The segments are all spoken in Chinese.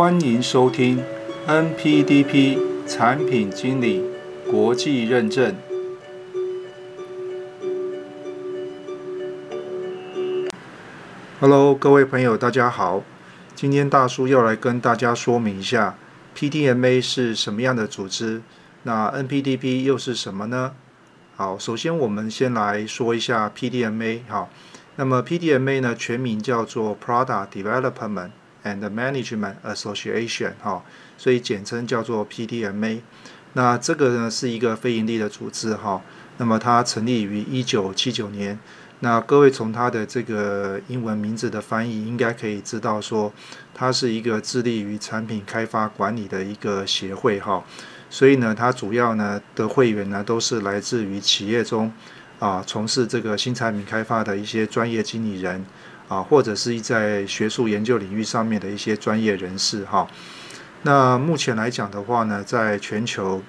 欢迎收听 NPDP 产品经理国际认证。Hello，各位朋友，大家好。今天大叔要来跟大家说明一下 PDMA 是什么样的组织，那 NPDP 又是什么呢？好，首先我们先来说一下 PDMA。好，那么 PDMA 呢，全名叫做 Product Development and Management Association。哈，所以简称叫做 PDMA。那这个呢是一个非营利的组织。哈，那么它成立于一九七九年。那各位从它的这个英文名字的翻译，应该可以知道说，它是一个致力于产品开发管理的一个协会哈。所以呢，它主要呢的会员呢都是来自于企业中啊，从事这个新产品开发的一些专业经理人啊，或者是在学术研究领域上面的一些专业人士哈。那目前来讲的话呢，在全球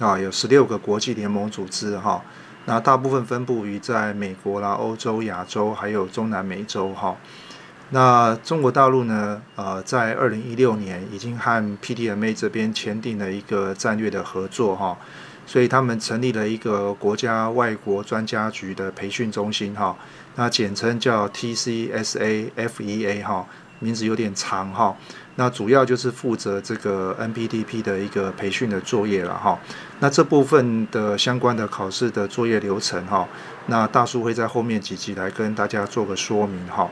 啊有十六个国际联盟组织哈。那大部分分布于在美国啦、欧洲、亚洲，还有中南美洲哈。那中国大陆呢？呃，在二零一六年已经和 PDMA 这边签订了一个战略的合作哈，所以他们成立了一个国家外国专家局的培训中心哈，那简称叫 TCSAFEA 哈。名字有点长哈，那主要就是负责这个 NPDP 的一个培训的作业了哈。那这部分的相关的考试的作业流程哈，那大叔会在后面几集来跟大家做个说明哈。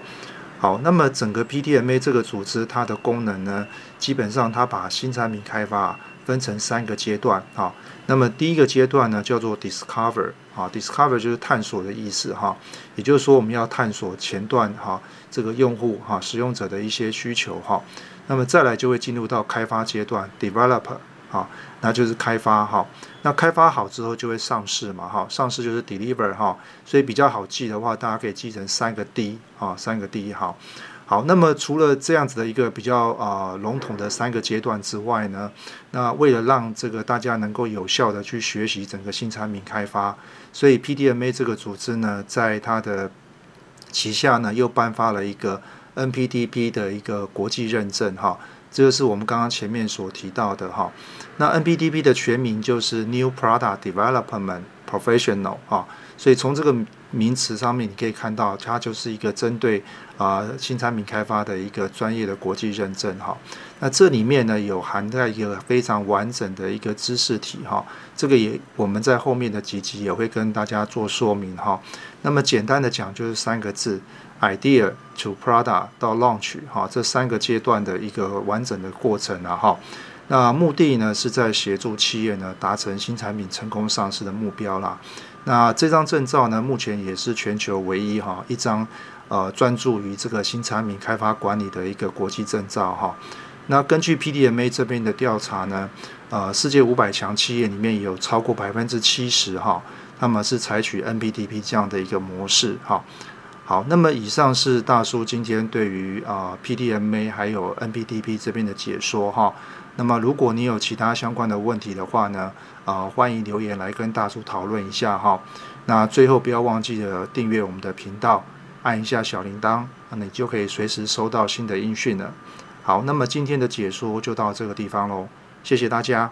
好，那么整个 PTMA 这个组织它的功能呢，基本上它把新产品开发分成三个阶段哈。那么第一个阶段呢叫做 Discover 啊，Discover 就是探索的意思哈，也就是说我们要探索前段哈。这个用户哈使用者的一些需求哈，那么再来就会进入到开发阶段 develop 好，那就是开发哈，那开发好之后就会上市嘛哈，上市就是 deliver 哈，所以比较好记的话，大家可以记成三个 D 啊，三个 D 哈。好，那么除了这样子的一个比较啊笼统的三个阶段之外呢，那为了让这个大家能够有效的去学习整个新产品开发，所以 PDMA 这个组织呢，在它的旗下呢又颁发了一个 NPDP 的一个国际认证哈，这就是我们刚刚前面所提到的哈。那 NPDP 的全名就是 New Product Development Professional 啊，所以从这个名词上面你可以看到，它就是一个针对啊新产品开发的一个专业的国际认证哈。那这里面呢有涵盖一个非常完整的一个知识体哈，这个也我们在后面的几集也会跟大家做说明哈。那么简单的讲就是三个字：idea to product 到 launch 哈，这三个阶段的一个完整的过程啊哈。那目的呢是在协助企业呢达成新产品成功上市的目标啦。那这张证照呢，目前也是全球唯一哈一张呃专注于这个新产品开发管理的一个国际证照哈。那根据 PDMA 这边的调查呢，呃，世界五百强企业里面有超过百分之七十哈。那么是采取 NPDP 这样的一个模式，哈，好，那么以上是大叔今天对于啊 PDMA 还有 NPDP 这边的解说，哈，那么如果你有其他相关的问题的话呢，啊，欢迎留言来跟大叔讨论一下，哈，那最后不要忘记了订阅我们的频道，按一下小铃铛，那你就可以随时收到新的音讯了。好，那么今天的解说就到这个地方喽，谢谢大家。